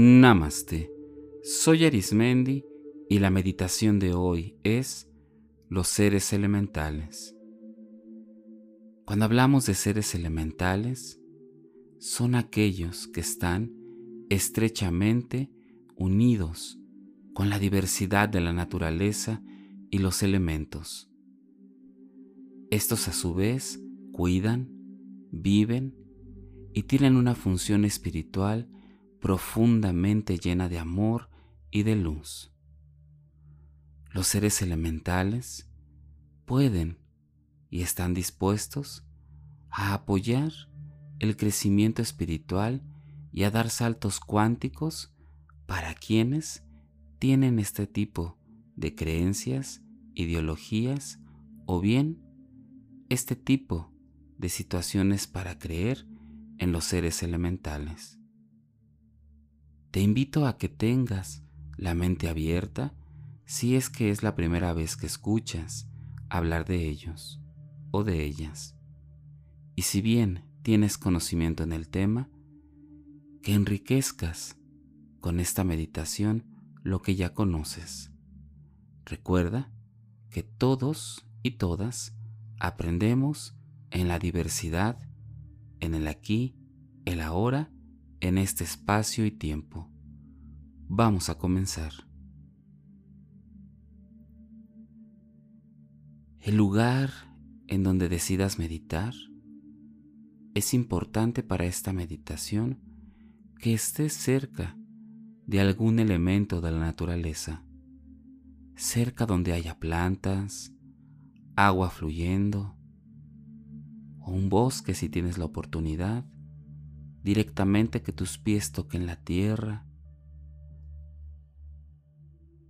Namaste. Soy Arismendi y la meditación de hoy es los seres elementales. Cuando hablamos de seres elementales, son aquellos que están estrechamente unidos con la diversidad de la naturaleza y los elementos. Estos a su vez cuidan, viven y tienen una función espiritual profundamente llena de amor y de luz. Los seres elementales pueden y están dispuestos a apoyar el crecimiento espiritual y a dar saltos cuánticos para quienes tienen este tipo de creencias, ideologías o bien este tipo de situaciones para creer en los seres elementales. Te invito a que tengas la mente abierta si es que es la primera vez que escuchas hablar de ellos o de ellas. Y si bien tienes conocimiento en el tema, que enriquezcas con esta meditación lo que ya conoces. Recuerda que todos y todas aprendemos en la diversidad, en el aquí, el ahora en este espacio y tiempo. Vamos a comenzar. El lugar en donde decidas meditar es importante para esta meditación que estés cerca de algún elemento de la naturaleza, cerca donde haya plantas, agua fluyendo, o un bosque si tienes la oportunidad, directamente que tus pies toquen la tierra,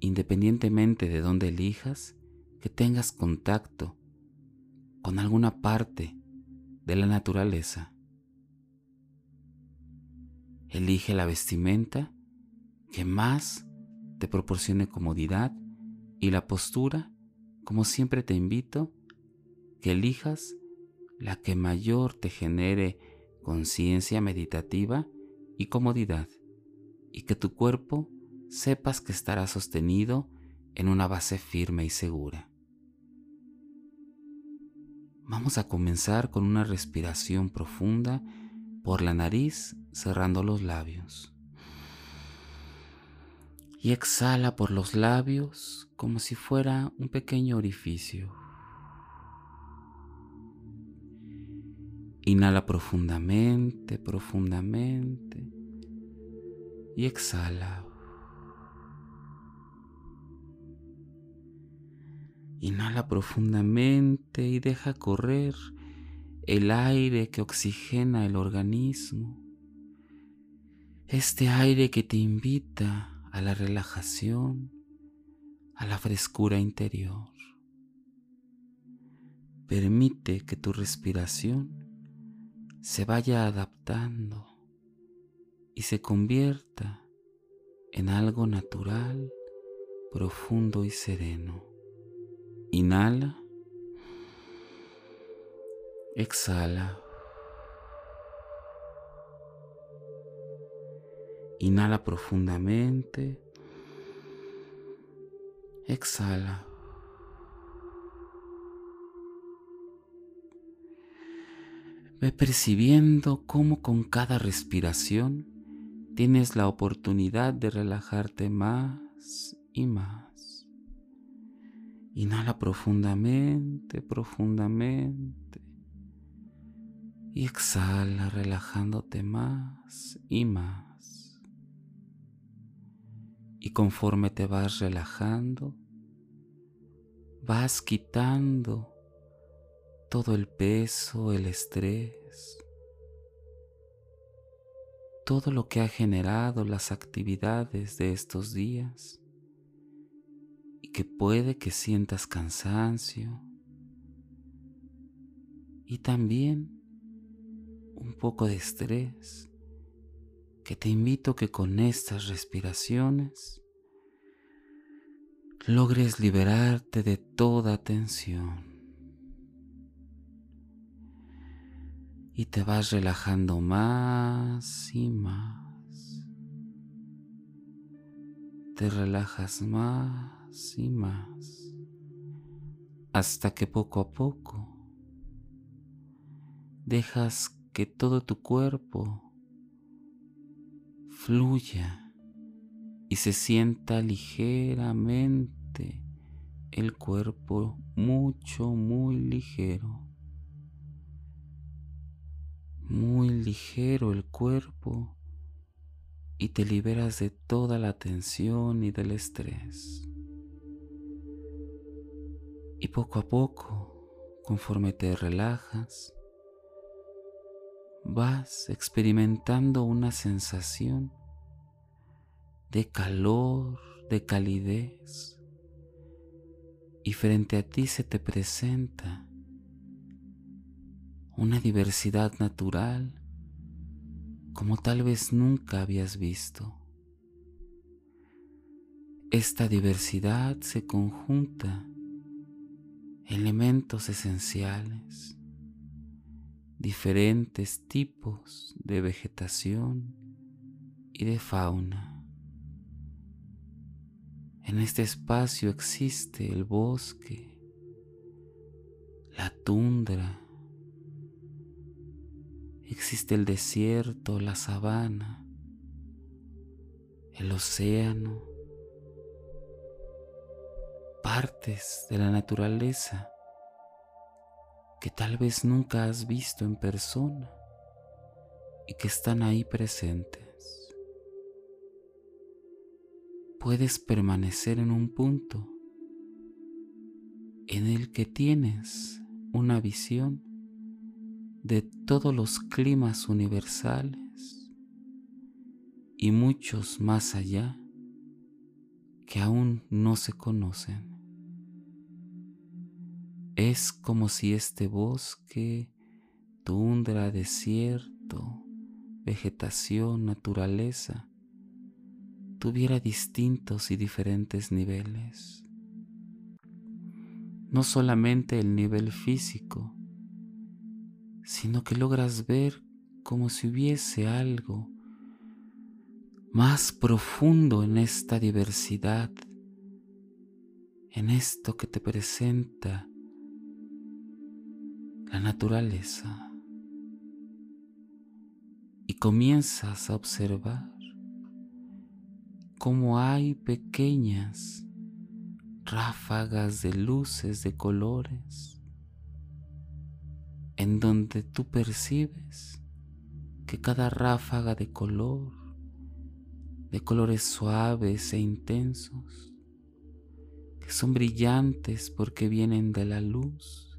independientemente de dónde elijas, que tengas contacto con alguna parte de la naturaleza. Elige la vestimenta que más te proporcione comodidad y la postura, como siempre te invito, que elijas la que mayor te genere conciencia meditativa y comodidad, y que tu cuerpo sepas que estará sostenido en una base firme y segura. Vamos a comenzar con una respiración profunda por la nariz cerrando los labios. Y exhala por los labios como si fuera un pequeño orificio. Inhala profundamente, profundamente y exhala. Inhala profundamente y deja correr el aire que oxigena el organismo. Este aire que te invita a la relajación, a la frescura interior. Permite que tu respiración se vaya adaptando y se convierta en algo natural, profundo y sereno. Inhala. Exhala. Inhala profundamente. Exhala. Percibiendo cómo con cada respiración tienes la oportunidad de relajarte más y más. Inhala profundamente, profundamente. Y exhala relajándote más y más. Y conforme te vas relajando, vas quitando todo el peso, el estrés, todo lo que ha generado las actividades de estos días y que puede que sientas cansancio y también un poco de estrés que te invito que con estas respiraciones logres liberarte de toda tensión. Y te vas relajando más y más. te relajas más y más hasta que poco a poco dejas que todo tu cuerpo fluya y se sienta ligeramente el cuerpo mucho, muy ligero. Muy ligero el cuerpo y te liberas de toda la tensión y del estrés. Y poco a poco, conforme te relajas, vas experimentando una sensación de calor, de calidez, y frente a ti se te presenta una diversidad natural como tal vez nunca habías visto. Esta diversidad se conjunta elementos esenciales, diferentes tipos de vegetación y de fauna. En este espacio existe el bosque, la tundra, Existe el desierto, la sabana, el océano, partes de la naturaleza que tal vez nunca has visto en persona y que están ahí presentes. Puedes permanecer en un punto en el que tienes una visión de todos los climas universales y muchos más allá que aún no se conocen. Es como si este bosque, tundra, desierto, vegetación, naturaleza, tuviera distintos y diferentes niveles. No solamente el nivel físico, sino que logras ver como si hubiese algo más profundo en esta diversidad, en esto que te presenta la naturaleza. Y comienzas a observar cómo hay pequeñas ráfagas de luces de colores en donde tú percibes que cada ráfaga de color, de colores suaves e intensos, que son brillantes porque vienen de la luz,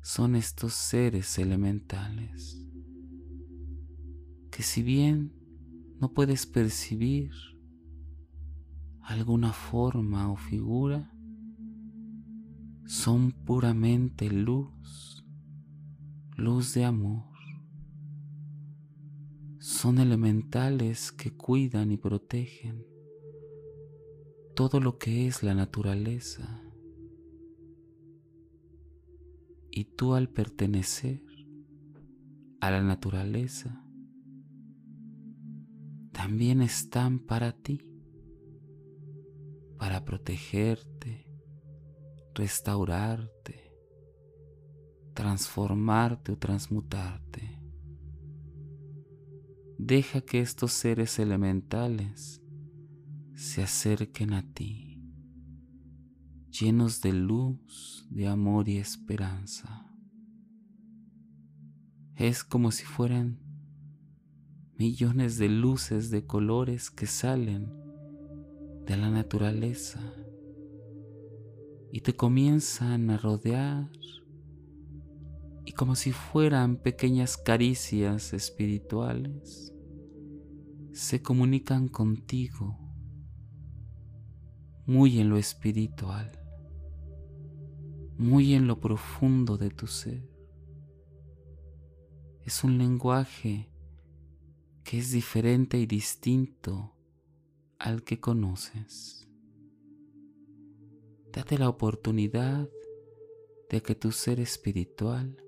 son estos seres elementales, que si bien no puedes percibir alguna forma o figura, son puramente luz luz de amor. Son elementales que cuidan y protegen todo lo que es la naturaleza. Y tú al pertenecer a la naturaleza, también están para ti, para protegerte, restaurarte, transformarte o transmutarte. Deja que estos seres elementales se acerquen a ti, llenos de luz, de amor y esperanza. Es como si fueran millones de luces de colores que salen de la naturaleza y te comienzan a rodear y como si fueran pequeñas caricias espirituales, se comunican contigo muy en lo espiritual, muy en lo profundo de tu ser. Es un lenguaje que es diferente y distinto al que conoces. Date la oportunidad de que tu ser espiritual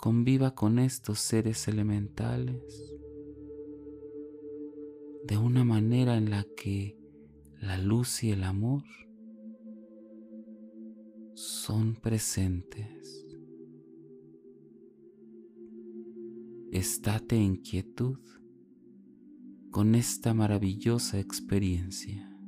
conviva con estos seres elementales de una manera en la que la luz y el amor son presentes. Estate en quietud con esta maravillosa experiencia.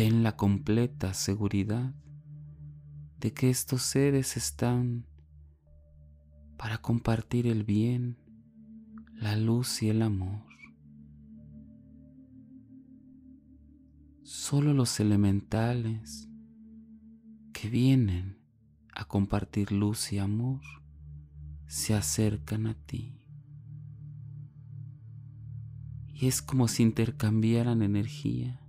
Ten la completa seguridad de que estos seres están para compartir el bien, la luz y el amor. Solo los elementales que vienen a compartir luz y amor se acercan a ti. Y es como si intercambiaran energía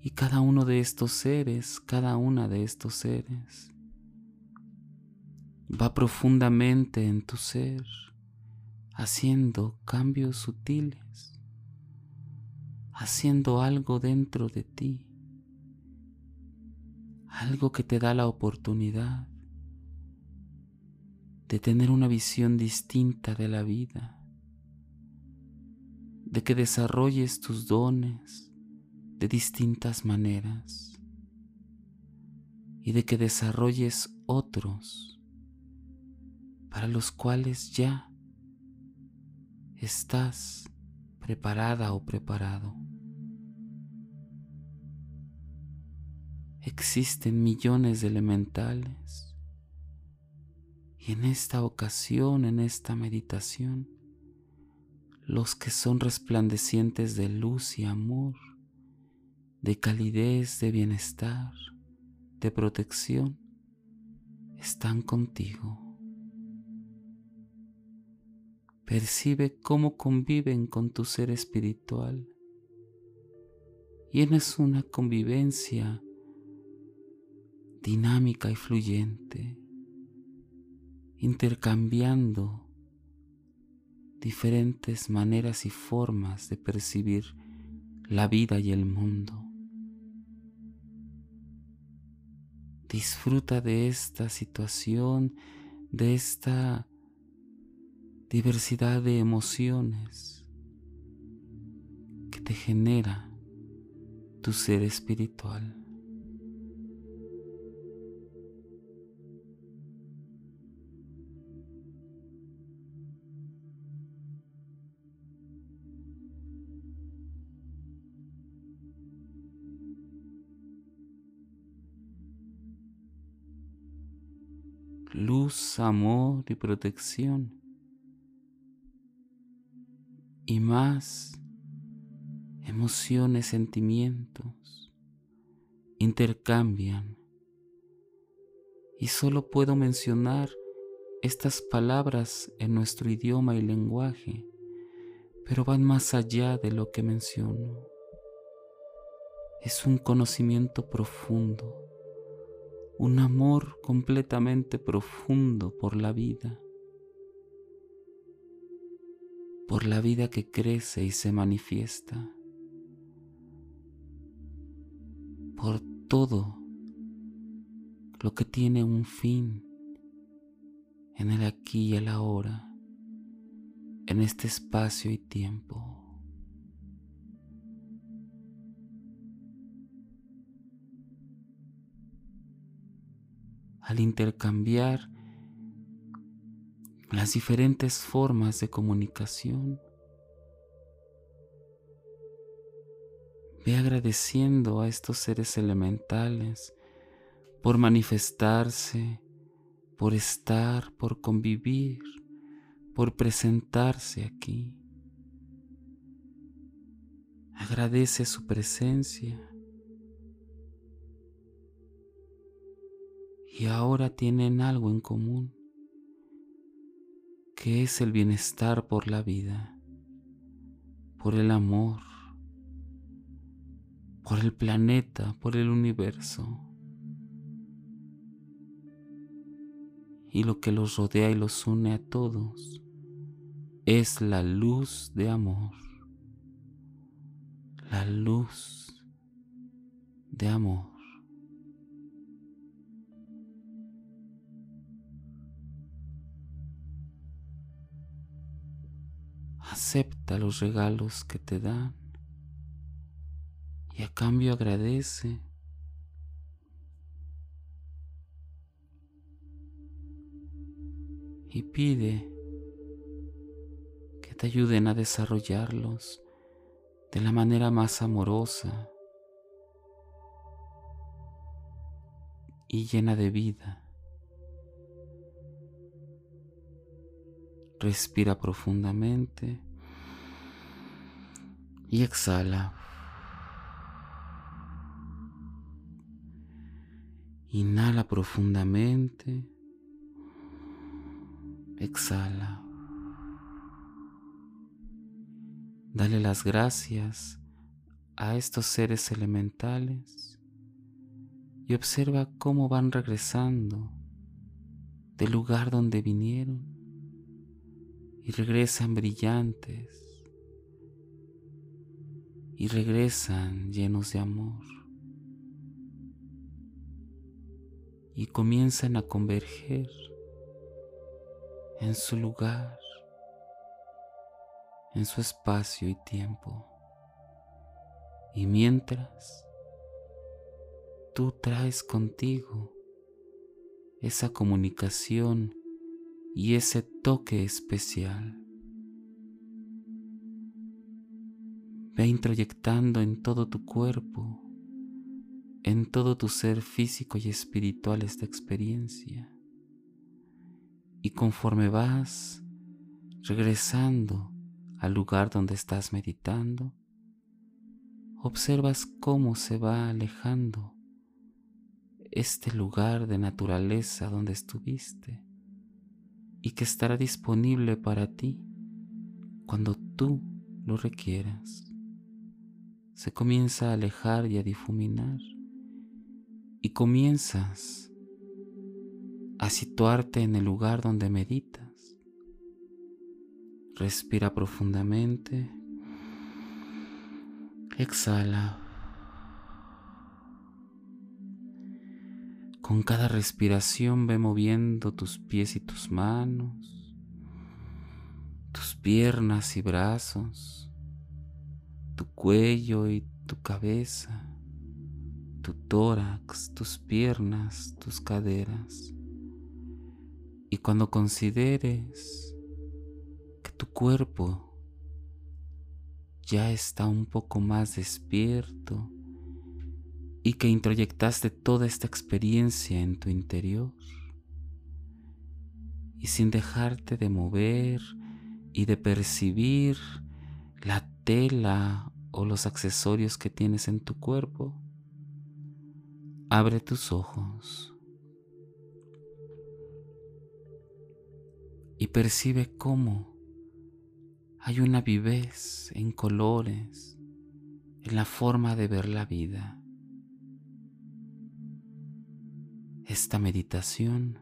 Y cada uno de estos seres, cada una de estos seres, va profundamente en tu ser, haciendo cambios sutiles, haciendo algo dentro de ti, algo que te da la oportunidad de tener una visión distinta de la vida, de que desarrolles tus dones, de distintas maneras y de que desarrolles otros para los cuales ya estás preparada o preparado. Existen millones de elementales y en esta ocasión, en esta meditación, los que son resplandecientes de luz y amor de calidez, de bienestar, de protección, están contigo. Percibe cómo conviven con tu ser espiritual. Y es una convivencia dinámica y fluyente, intercambiando diferentes maneras y formas de percibir la vida y el mundo. Disfruta de esta situación, de esta diversidad de emociones que te genera tu ser espiritual. Amor y protección. Y más emociones, sentimientos intercambian. Y solo puedo mencionar estas palabras en nuestro idioma y lenguaje, pero van más allá de lo que menciono. Es un conocimiento profundo un amor completamente profundo por la vida, por la vida que crece y se manifiesta, por todo lo que tiene un fin en el aquí y el ahora, en este espacio y tiempo. Intercambiar las diferentes formas de comunicación. Ve agradeciendo a estos seres elementales por manifestarse, por estar, por convivir, por presentarse aquí. Agradece su presencia. Y ahora tienen algo en común, que es el bienestar por la vida, por el amor, por el planeta, por el universo. Y lo que los rodea y los une a todos es la luz de amor, la luz de amor. Acepta los regalos que te dan y a cambio agradece. Y pide que te ayuden a desarrollarlos de la manera más amorosa y llena de vida. Respira profundamente y exhala. Inhala profundamente. Exhala. Dale las gracias a estos seres elementales y observa cómo van regresando del lugar donde vinieron y regresan brillantes y regresan llenos de amor y comienzan a converger en su lugar, en su espacio y tiempo. Y mientras tú traes contigo esa comunicación y ese toque especial, Ve introyectando en todo tu cuerpo, en todo tu ser físico y espiritual esta experiencia. Y conforme vas regresando al lugar donde estás meditando, observas cómo se va alejando este lugar de naturaleza donde estuviste y que estará disponible para ti cuando tú lo requieras se comienza a alejar y a difuminar y comienzas a situarte en el lugar donde meditas. Respira profundamente. Exhala. Con cada respiración ve moviendo tus pies y tus manos, tus piernas y brazos tu cuello y tu cabeza, tu tórax, tus piernas, tus caderas. Y cuando consideres que tu cuerpo ya está un poco más despierto y que introyectaste toda esta experiencia en tu interior y sin dejarte de mover y de percibir la tela o los accesorios que tienes en tu cuerpo, abre tus ojos y percibe cómo hay una vivez en colores, en la forma de ver la vida. Esta meditación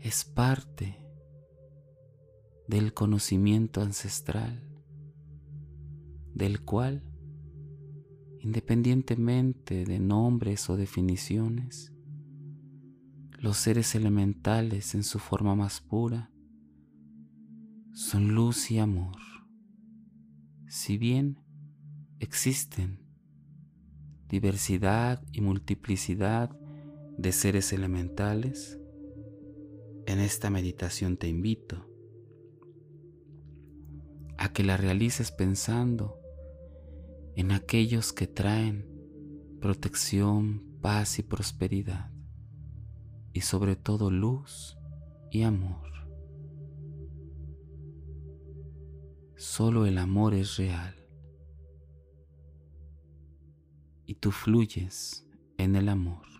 es parte del conocimiento ancestral, del cual, independientemente de nombres o definiciones, los seres elementales en su forma más pura son luz y amor. Si bien existen diversidad y multiplicidad de seres elementales, en esta meditación te invito a que la realices pensando en aquellos que traen protección, paz y prosperidad, y sobre todo luz y amor. Solo el amor es real y tú fluyes en el amor.